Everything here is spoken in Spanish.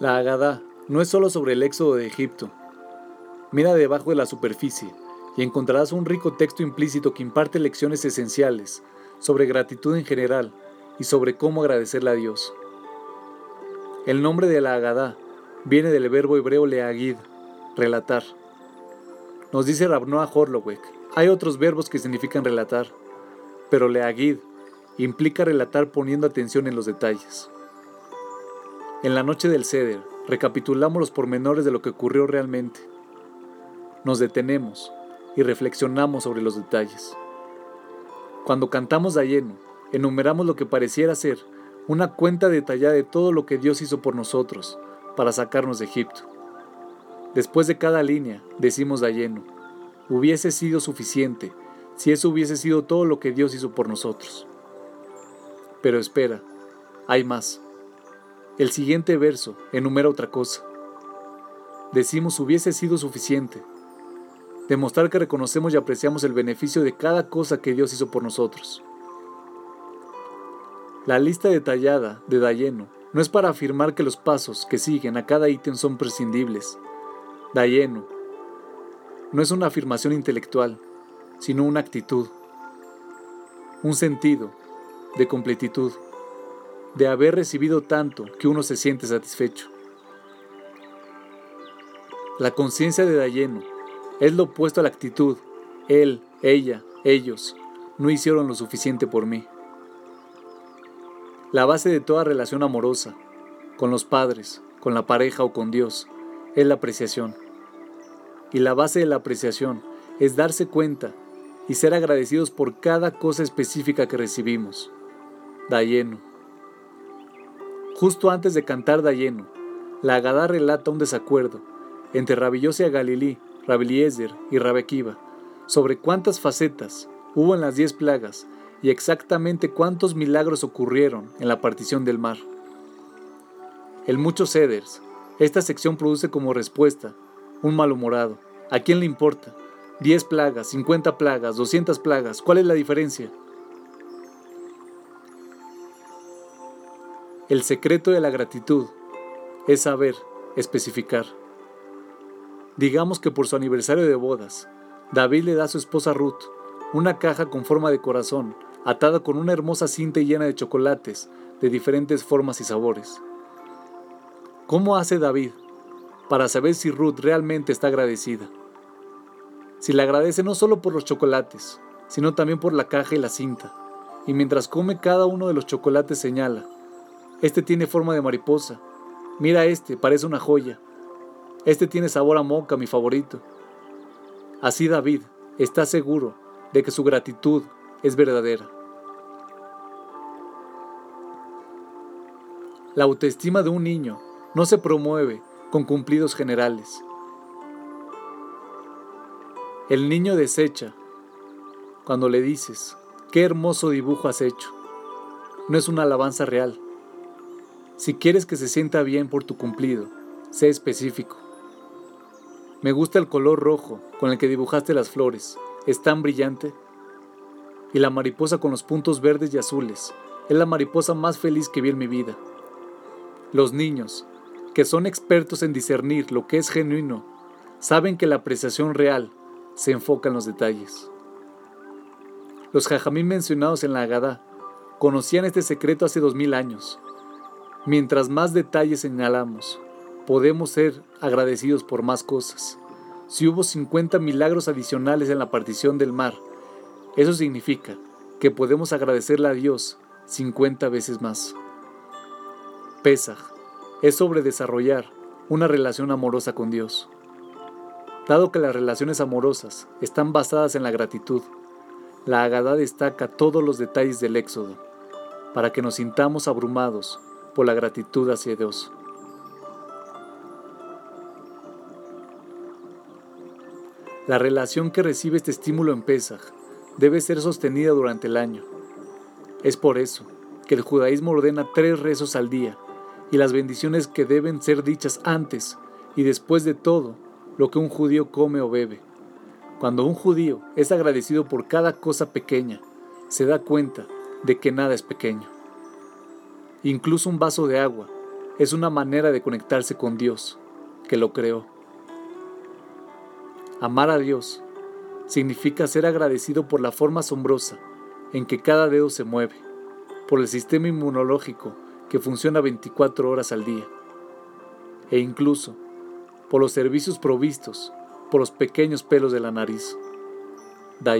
La Agadá no es solo sobre el éxodo de Egipto. Mira debajo de la superficie y encontrarás un rico texto implícito que imparte lecciones esenciales sobre gratitud en general y sobre cómo agradecerle a Dios. El nombre de la Agadá viene del verbo hebreo leagid, relatar. Nos dice Rabnoa Horlowek, hay otros verbos que significan relatar, pero leagid implica relatar poniendo atención en los detalles. En la noche del ceder, recapitulamos los pormenores de lo que ocurrió realmente. Nos detenemos y reflexionamos sobre los detalles. Cuando cantamos a lleno, enumeramos lo que pareciera ser una cuenta detallada de todo lo que Dios hizo por nosotros para sacarnos de Egipto. Después de cada línea, decimos a lleno, hubiese sido suficiente si eso hubiese sido todo lo que Dios hizo por nosotros. Pero espera, hay más. El siguiente verso enumera otra cosa. Decimos hubiese sido suficiente. Demostrar que reconocemos y apreciamos el beneficio de cada cosa que Dios hizo por nosotros. La lista detallada de Dayeno no es para afirmar que los pasos que siguen a cada ítem son prescindibles. Dayeno no es una afirmación intelectual, sino una actitud, un sentido de completitud de haber recibido tanto que uno se siente satisfecho. La conciencia de Dayeno es lo opuesto a la actitud. Él, ella, ellos no hicieron lo suficiente por mí. La base de toda relación amorosa, con los padres, con la pareja o con Dios, es la apreciación. Y la base de la apreciación es darse cuenta y ser agradecidos por cada cosa específica que recibimos. Dayeno. Justo antes de cantar Dayeno, la Agadá relata un desacuerdo entre y Galilí, Rabbi y Rabekiva sobre cuántas facetas hubo en las diez plagas y exactamente cuántos milagros ocurrieron en la partición del mar. En muchos ceders, esta sección produce como respuesta un malhumorado. ¿A quién le importa? ¿Diez plagas, cincuenta plagas, doscientas plagas? ¿Cuál es la diferencia? El secreto de la gratitud es saber especificar. Digamos que por su aniversario de bodas, David le da a su esposa Ruth una caja con forma de corazón, atada con una hermosa cinta llena de chocolates de diferentes formas y sabores. ¿Cómo hace David para saber si Ruth realmente está agradecida? Si le agradece no solo por los chocolates, sino también por la caja y la cinta, y mientras come cada uno de los chocolates señala, este tiene forma de mariposa. Mira este, parece una joya. Este tiene sabor a moca, mi favorito. Así David está seguro de que su gratitud es verdadera. La autoestima de un niño no se promueve con cumplidos generales. El niño desecha cuando le dices, qué hermoso dibujo has hecho. No es una alabanza real. Si quieres que se sienta bien por tu cumplido, sé específico. Me gusta el color rojo con el que dibujaste las flores. Es tan brillante. Y la mariposa con los puntos verdes y azules. Es la mariposa más feliz que vi en mi vida. Los niños, que son expertos en discernir lo que es genuino, saben que la apreciación real se enfoca en los detalles. Los jajamín mencionados en la Agadá conocían este secreto hace dos mil años Mientras más detalles señalamos, podemos ser agradecidos por más cosas. Si hubo 50 milagros adicionales en la partición del mar, eso significa que podemos agradecerle a Dios 50 veces más. Pesaj es sobre desarrollar una relación amorosa con Dios. Dado que las relaciones amorosas están basadas en la gratitud, la Agadá destaca todos los detalles del Éxodo, para que nos sintamos abrumados por la gratitud hacia Dios. La relación que recibe este estímulo en Pesaj debe ser sostenida durante el año. Es por eso que el judaísmo ordena tres rezos al día y las bendiciones que deben ser dichas antes y después de todo lo que un judío come o bebe. Cuando un judío es agradecido por cada cosa pequeña, se da cuenta de que nada es pequeño incluso un vaso de agua, es una manera de conectarse con Dios, que lo creó. Amar a Dios significa ser agradecido por la forma asombrosa en que cada dedo se mueve, por el sistema inmunológico que funciona 24 horas al día, e incluso por los servicios provistos por los pequeños pelos de la nariz. Da.